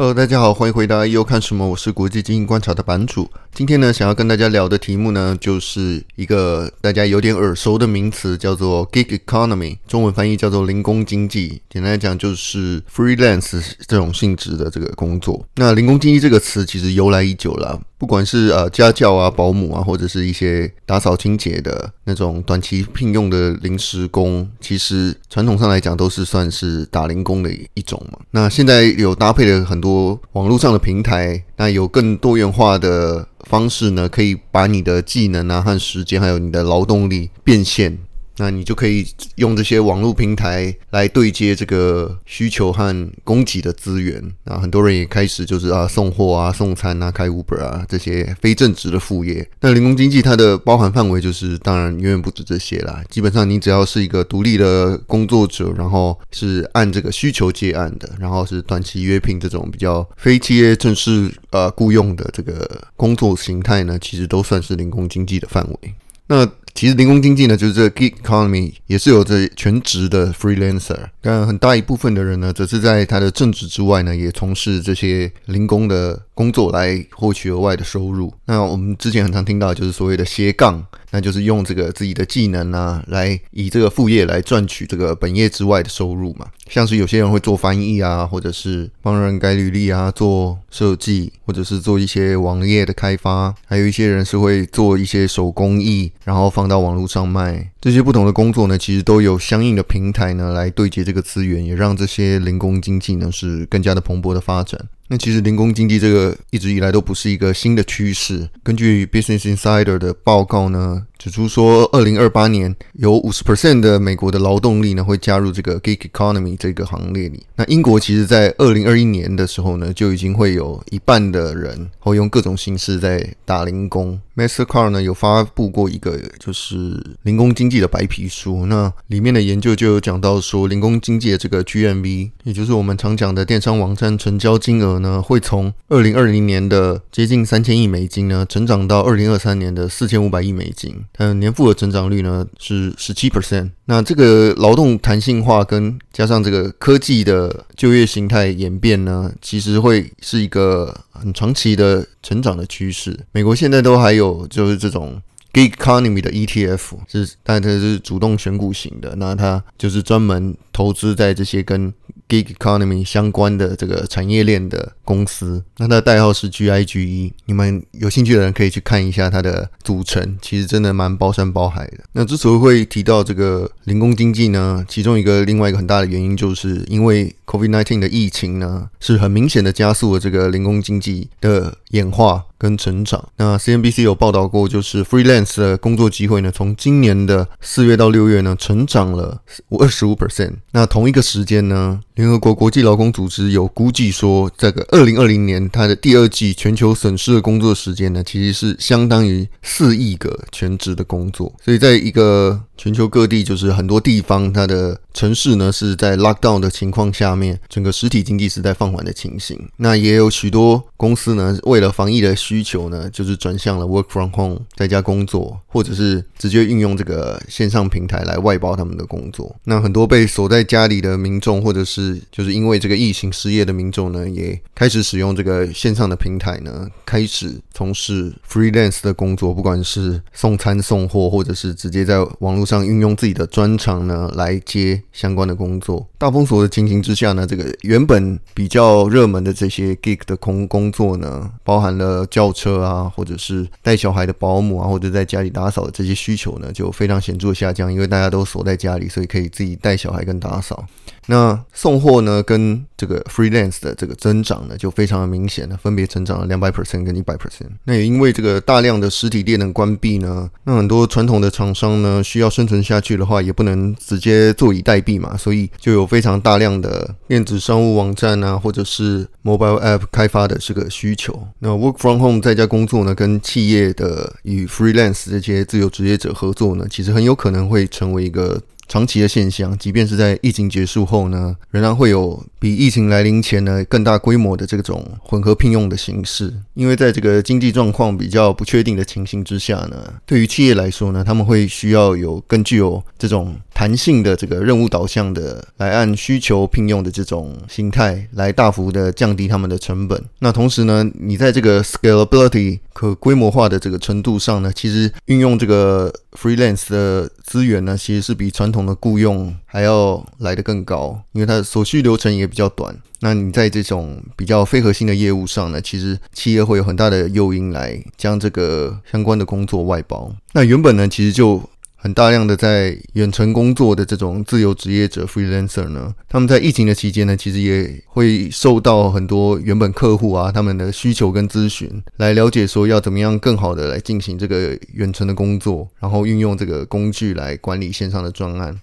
Hello，大家好，欢迎回答又看什么？我是国际经营观察的版主。今天呢，想要跟大家聊的题目呢，就是一个大家有点耳熟的名词，叫做 Gig Economy，中文翻译叫做零工经济。简单来讲，就是 freelance 这种性质的这个工作。那零工经济这个词其实由来已久了。不管是呃家教啊、保姆啊，或者是一些打扫清洁的那种短期聘用的临时工，其实传统上来讲都是算是打零工的一种嘛。那现在有搭配了很多网络上的平台，那有更多元化的方式呢，可以把你的技能啊和时间，还有你的劳动力变现。那你就可以用这些网络平台来对接这个需求和供给的资源。那很多人也开始就是啊送货啊、送餐啊、开 Uber 啊这些非正职的副业。那零工经济它的包含范围就是当然远远不止这些啦。基本上你只要是一个独立的工作者，然后是按这个需求接案的，然后是短期约聘这种比较非企业正式呃雇佣的这个工作形态呢，其实都算是零工经济的范围。那其实零工经济呢，就是这个 gig economy 也是有着全职的 freelancer，但很大一部分的人呢，则是在他的正职之外呢，也从事这些零工的工作来获取额外的收入。那我们之前很常听到，就是所谓的斜杠，那就是用这个自己的技能啊，来以这个副业来赚取这个本业之外的收入嘛。像是有些人会做翻译啊，或者是帮人改履历啊，做设计，或者是做一些网页的开发，还有一些人是会做一些手工艺，然后放到网络上卖。这些不同的工作呢，其实都有相应的平台呢，来对接这个资源，也让这些零工经济呢是更加的蓬勃的发展。那其实零工经济这个一直以来都不是一个新的趋势。根据 Business Insider 的报告呢，指出说，二零二八年有五十 percent 的美国的劳动力呢会加入这个 Gig Economy 这个行列里。那英国其实在二零二一年的时候呢，就已经会有一半的人会用各种形式在打零工。Mastercard 呢有发布过一个就是零工经济的白皮书，那里面的研究就有讲到说，零工经济的这个 GMV，也就是我们常讲的电商网站成交金额。呢，会从二零二零年的接近三千亿美金呢，成长到二零二三年的四千五百亿美金，嗯，年复合增长率呢是十七 percent。那这个劳动弹性化跟加上这个科技的就业形态演变呢，其实会是一个很长期的成长的趋势。美国现在都还有就是这种 Gig Economy 的 ETF，是但它是主动选股型的，那它就是专门投资在这些跟 Gig Economy 相关的这个产业链的公司，那它的代号是 GIGE。你们有兴趣的人可以去看一下它的组成，其实真的蛮包山包海的。那之所以会提到这个零工经济呢，其中一个另外一个很大的原因，就是因为 COVID-19 的疫情呢，是很明显的加速了这个零工经济的演化跟成长。那 CNBC 有报道过，就是 freelance 的工作机会呢，从今年的四月到六月呢，成长了二十五 percent。那同一个时间呢，联合国国际劳工组织有估计说，这个二零二零年它的第二季全球损失的工作时间呢，其实是相当于四亿个全职的工作。所以，在一个全球各地，就是很多地方，它的城市呢是在 lockdown 的情况下面，整个实体经济是在放缓的情形。那也有许多公司呢，为了防疫的需求呢，就是转向了 work from home，在家工作，或者是直接运用这个线上平台来外包他们的工作。那很多被锁在家里的民众，或者是就是因为这个疫情失业的民众呢，也开始使用这个线上的平台呢，开始从事 freelance 的工作，不管是送餐送货，或者是直接在网络上运用自己的专长呢来接相关的工作。大封锁的情形之下呢，这个原本比较热门的这些 gig 的工工作呢，包含了轿车啊，或者是带小孩的保姆啊，或者在家里打扫的这些需求呢，就非常显著下降，因为大家都锁在家里，所以可以自己带小孩跟打扫。那送货呢，跟这个 freelance 的这个增长呢，就非常的明显了，分别成长了两百 percent 跟一百 percent。那也因为这个大量的实体店的关闭呢，那很多传统的厂商呢，需要生存下去的话，也不能直接坐以待毙嘛，所以就有非常大量的电子商务网站啊，或者是 mobile app 开发的这个需求。那 work from home 在家工作呢，跟企业的与 freelance 这些自由职业者合作呢，其实很有可能会成为一个。长期的现象，即便是在疫情结束后呢，仍然会有比疫情来临前呢更大规模的这种混合聘用的形式。因为在这个经济状况比较不确定的情形之下呢，对于企业来说呢，他们会需要有更具有这种弹性的这个任务导向的，来按需求聘用的这种形态，来大幅的降低他们的成本。那同时呢，你在这个 scalability 可规模化的这个程度上呢，其实运用这个 freelance 的资源呢，其实是比传统的雇佣还要来得更高，因为它的所需流程也比较短。那你在这种比较非核心的业务上呢，其实企业会有很大的诱因来将这个相关的工作外包。那原本呢，其实就很大量的在远程工作的这种自由职业者 freelancer 呢，他们在疫情的期间呢，其实也会受到很多原本客户啊他们的需求跟咨询，来了解说要怎么样更好的来进行这个远程的工作，然后运用这个工具来管理线上的专案。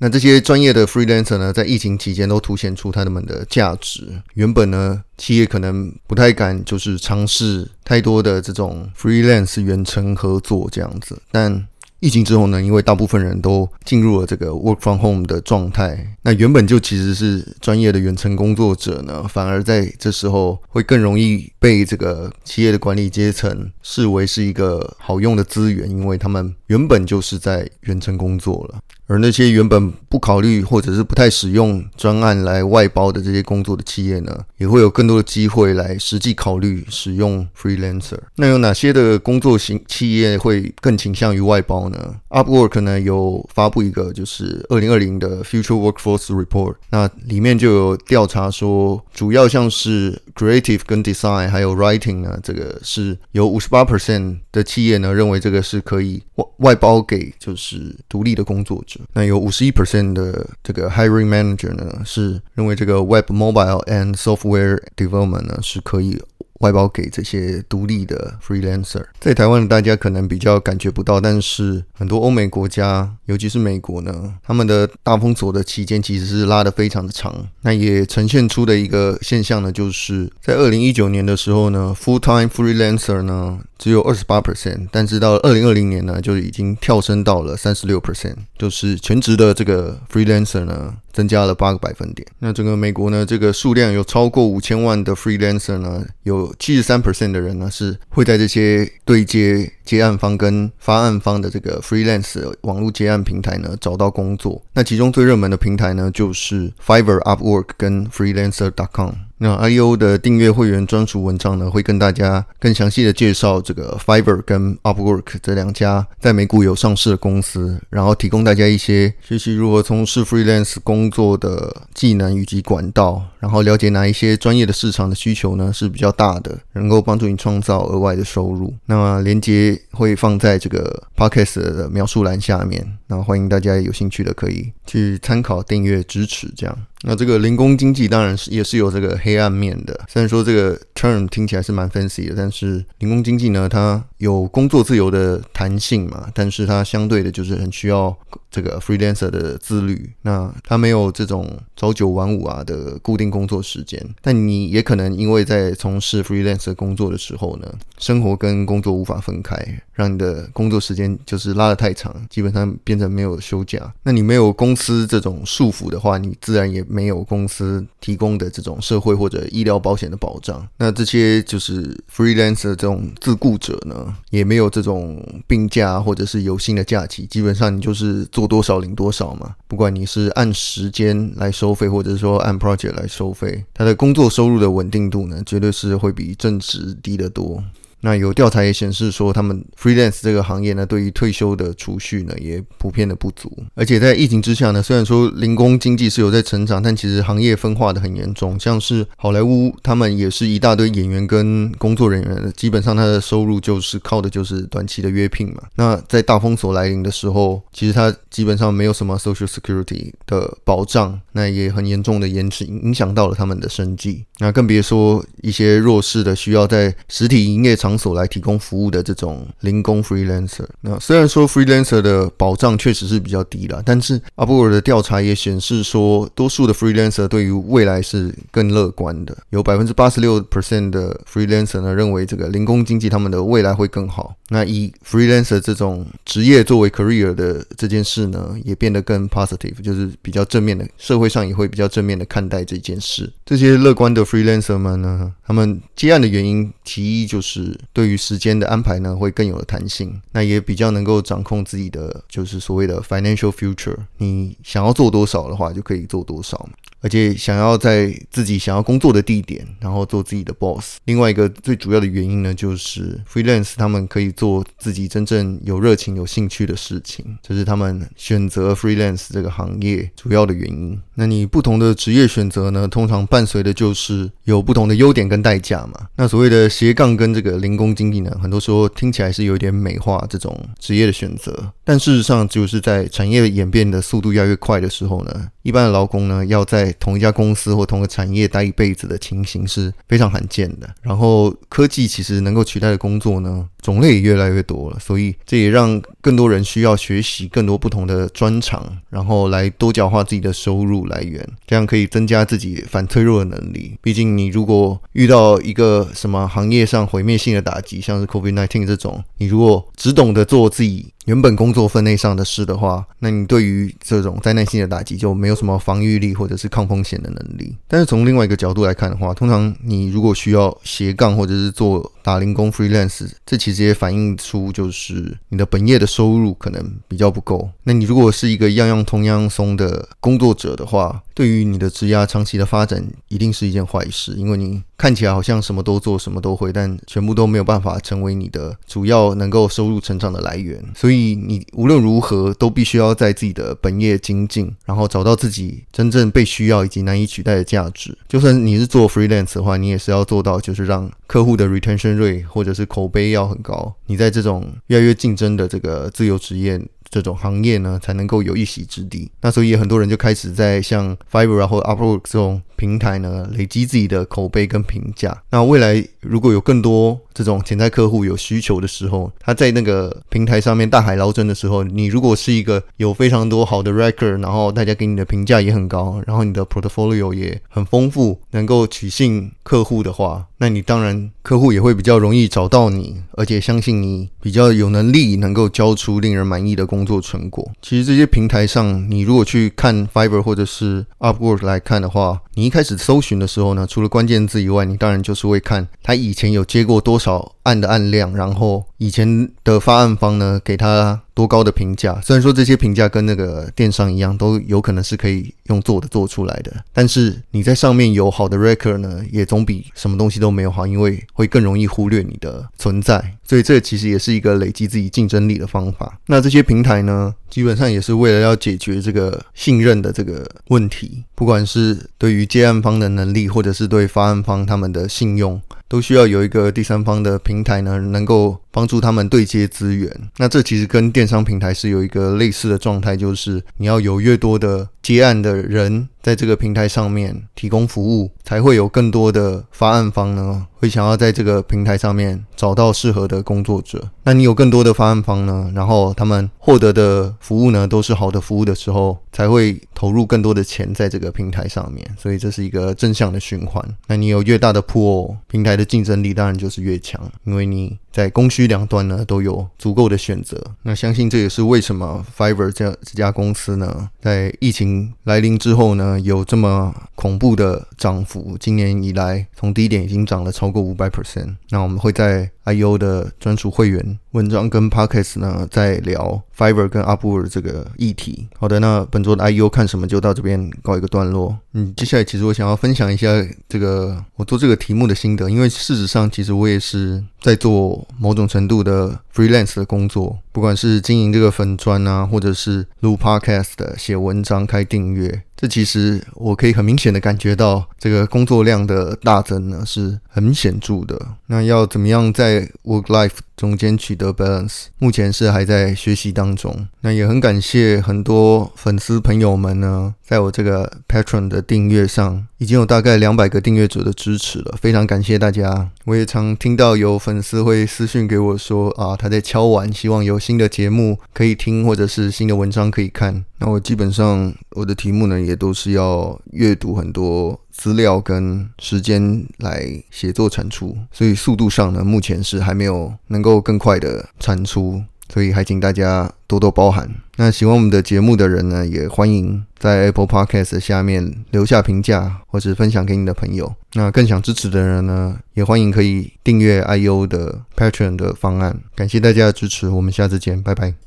那这些专业的 freelancer 呢，在疫情期间都凸显出他们的价值。原本呢，企业可能不太敢就是尝试太多的这种 freelance 远程合作这样子，但疫情之后呢，因为大部分人都进入了这个 work from home 的状态，那原本就其实是专业的远程工作者呢，反而在这时候会更容易被这个企业的管理阶层视为是一个好用的资源，因为他们原本就是在远程工作了。而那些原本不考虑或者是不太使用专案来外包的这些工作的企业呢，也会有更多的机会来实际考虑使用 freelancer。那有哪些的工作型企业会更倾向于外包呢？Upwork 呢有发布一个就是二零二零的 Future Workforce Report，那里面就有调查说，主要像是 Creative 跟 Design 还有 Writing 呢，这个是有五十八 percent 的企业呢认为这个是可以外外包给就是独立的工作者。那有五十一 percent 的这个 hiring manager 呢，是认为这个 web mobile and software development 呢是可以。外包给这些独立的 freelancer，在台湾大家可能比较感觉不到，但是很多欧美国家，尤其是美国呢，他们的大封锁的期间其实是拉得非常的长。那也呈现出的一个现象呢，就是在二零一九年的时候呢，full time freelancer 呢只有二十八 percent，但是到二零二零年呢，就已经跳升到了三十六 percent，就是全职的这个 freelancer 呢。增加了八个百分点。那整个美国呢，这个数量有超过五千万的 freelancer 呢，有七十三 percent 的人呢是会在这些对接接案方跟发案方的这个 freelance 网络接案平台呢找到工作。那其中最热门的平台呢就是 Fiverr、Upwork 跟 Freelancer.com。那 IEO 的订阅会员专属文章呢，会跟大家更详细的介绍这个 Fiverr 跟 Upwork 这两家在美股有上市的公司，然后提供大家一些学习如何从事 freelance 工作的技能以及管道，然后了解哪一些专业的市场的需求呢是比较大的，能够帮助你创造额外的收入。那么连接会放在这个 Podcast 的描述栏下面，那欢迎大家有兴趣的可以去参考、订阅、支持这样。那这个零工经济当然是也是有这个黑暗面的，虽然说这个 term 听起来是蛮 fancy 的，但是零工经济呢，它有工作自由的弹性嘛，但是它相对的就是很需要这个 freelancer 的自律，那它没有这种朝九晚五啊的固定工作时间，但你也可能因为在从事 freelancer 工作的时候呢，生活跟工作无法分开，让你的工作时间就是拉得太长，基本上变成没有休假，那你没有公司这种束缚的话，你自然也。没有公司提供的这种社会或者医疗保险的保障，那这些就是 freelancer 这种自雇者呢，也没有这种病假或者是有薪的假期，基本上你就是做多少领多少嘛。不管你是按时间来收费，或者说按 project 来收费，他的工作收入的稳定度呢，绝对是会比正职低得多。那有调查也显示说，他们 freelance 这个行业呢，对于退休的储蓄呢，也普遍的不足。而且在疫情之下呢，虽然说零工经济是有在成长，但其实行业分化的很严重。像是好莱坞，他们也是一大堆演员跟工作人员，基本上他的收入就是靠的就是短期的约聘嘛。那在大封锁来临的时候，其实他基本上没有什么 social security 的保障，那也很严重的延迟影响到了他们的生计。那更别说一些弱势的需要在实体营业场。场所来提供服务的这种零工 freelancer。那虽然说 freelancer 的保障确实是比较低了，但是 Upwork 的调查也显示说，多数的 freelancer 对于未来是更乐观的。有百分之八十六 percent 的 freelancer 呢认为这个零工经济他们的未来会更好。那以 freelancer 这种职业作为 career 的这件事呢，也变得更 positive，就是比较正面的，社会上也会比较正面的看待这件事。这些乐观的 freelancer 们呢，他们接案的原因，其一就是对于时间的安排呢，会更有弹性，那也比较能够掌控自己的，就是所谓的 financial future。你想要做多少的话，就可以做多少。而且想要在自己想要工作的地点，然后做自己的 boss。另外一个最主要的原因呢，就是 freelance 他们可以做自己真正有热情、有兴趣的事情，这是他们选择 freelance 这个行业主要的原因。那你不同的职业选择呢，通常伴随的就是有不同的优点跟代价嘛。那所谓的斜杠跟这个零工经济呢，很多时候听起来是有点美化这种职业的选择，但事实上就是在产业演变的速度越来越快的时候呢，一般的劳工呢要在同一家公司或同个产业待一辈子的情形是非常罕见的。然后科技其实能够取代的工作呢，种类也越来越多了，所以这也让更多人需要学习更多不同的专长，然后来多角化自己的收入来源，这样可以增加自己反脆弱的能力。毕竟你如果遇到一个什么行业上毁灭性的打击，像是 COVID-19 这种，你如果只懂得做自己原本工作分内上的事的话，那你对于这种灾难性的打击就没有什么防御力或者是抗风险的能力。但是从另外一个角度来看的话，通常你如果需要斜杠或者是做打零工 freelance，这其实也反映出就是你的本业的收入可能比较不够。那你如果是一个样样通样样松的工作者的话，对于你的职业长期的发展一定是一件坏事，因为你看起来好像什么都做，什么都会，但全部都没有办法成为你的主要能够收入成长的来源。所以你无论如何都必须要在自己的本业精进，然后找到自己真正被需要以及难以取代的价值。就算你是做 freelance 的话，你也是要做到就是让客户的 retention rate 或者是口碑要很高。你在这种越来越竞争的这个自由职业。这种行业呢，才能够有一席之地。那所以很多人就开始在像 Fiverr 或 Upwork 这种平台呢，累积自己的口碑跟评价。那未来如果有更多这种潜在客户有需求的时候，他在那个平台上面大海捞针的时候，你如果是一个有非常多好的 record，然后大家给你的评价也很高，然后你的 portfolio 也很丰富，能够取信客户的话，那你当然客户也会比较容易找到你，而且相信你比较有能力，能够交出令人满意的工工作成果。其实这些平台上，你如果去看 Fiverr 或者是 Upwork 来看的话，你一开始搜寻的时候呢，除了关键字以外，你当然就是会看他以前有接过多少案的案量，然后以前的发案方呢给他多高的评价。虽然说这些评价跟那个电商一样，都有可能是可以用做的做出来的，但是你在上面有好的 record 呢，也总比什么东西都没有好，因为会更容易忽略你的存在。所以这其实也是一个累积自己竞争力的方法。那这些平台呢，基本上也是为了要解决这个信任的这个问题，不管是对于接案方的能力，或者是对发案方他们的信用，都需要有一个第三方的平台呢，能够帮助他们对接资源。那这其实跟电商平台是有一个类似的状态，就是你要有越多的接案的人在这个平台上面提供服务，才会有更多的发案方呢，会想要在这个平台上面找到适合的工作者。那你有更多的发案方呢，然后他们获得的服务呢，都是好的服务的时候，才会投入更多的钱在这个平台上面。所以这是一个正向的循环。那你有越大的 pool，平台的竞争力当然就是越强，因为你在供需两端呢都有足够的选择。那相信这也是为什么 Fiverr 这这家公司呢，在疫情来临之后呢，有这么恐怖的涨幅。今年以来，从低点已经涨了超过五百 percent。那我们会在 IU 的专属会员文章跟 Podcast 呢，在聊 Fiverr 跟 Upwork 这个议题。好的，那本周的 IU 看什么就到这边告一个段落。嗯，接下来其实我想要分享一下这个我做这个题目的心得，因为事实上其实我也是在做某种程度的 freelance 的工作，不管是经营这个粉砖啊，或者是录 Podcast 的、写文章、开订阅。这其实我可以很明显的感觉到，这个工作量的大增呢是很显著的。那要怎么样在 work life 中间取得 balance？目前是还在学习当中。那也很感谢很多粉丝朋友们呢，在我这个 patron 的订阅上，已经有大概两百个订阅者的支持了，非常感谢大家。我也常听到有粉丝会私讯给我说啊，他在敲完，希望有新的节目可以听，或者是新的文章可以看。那我基本上我的题目呢，也都是要阅读很多资料跟时间来写作产出，所以速度上呢，目前是还没有能够更快的产出。所以还请大家多多包涵。那喜欢我们的节目的人呢，也欢迎在 Apple Podcast 下面留下评价，或是分享给你的朋友。那更想支持的人呢，也欢迎可以订阅 IEO 的 Patron 的方案。感谢大家的支持，我们下次见，拜拜。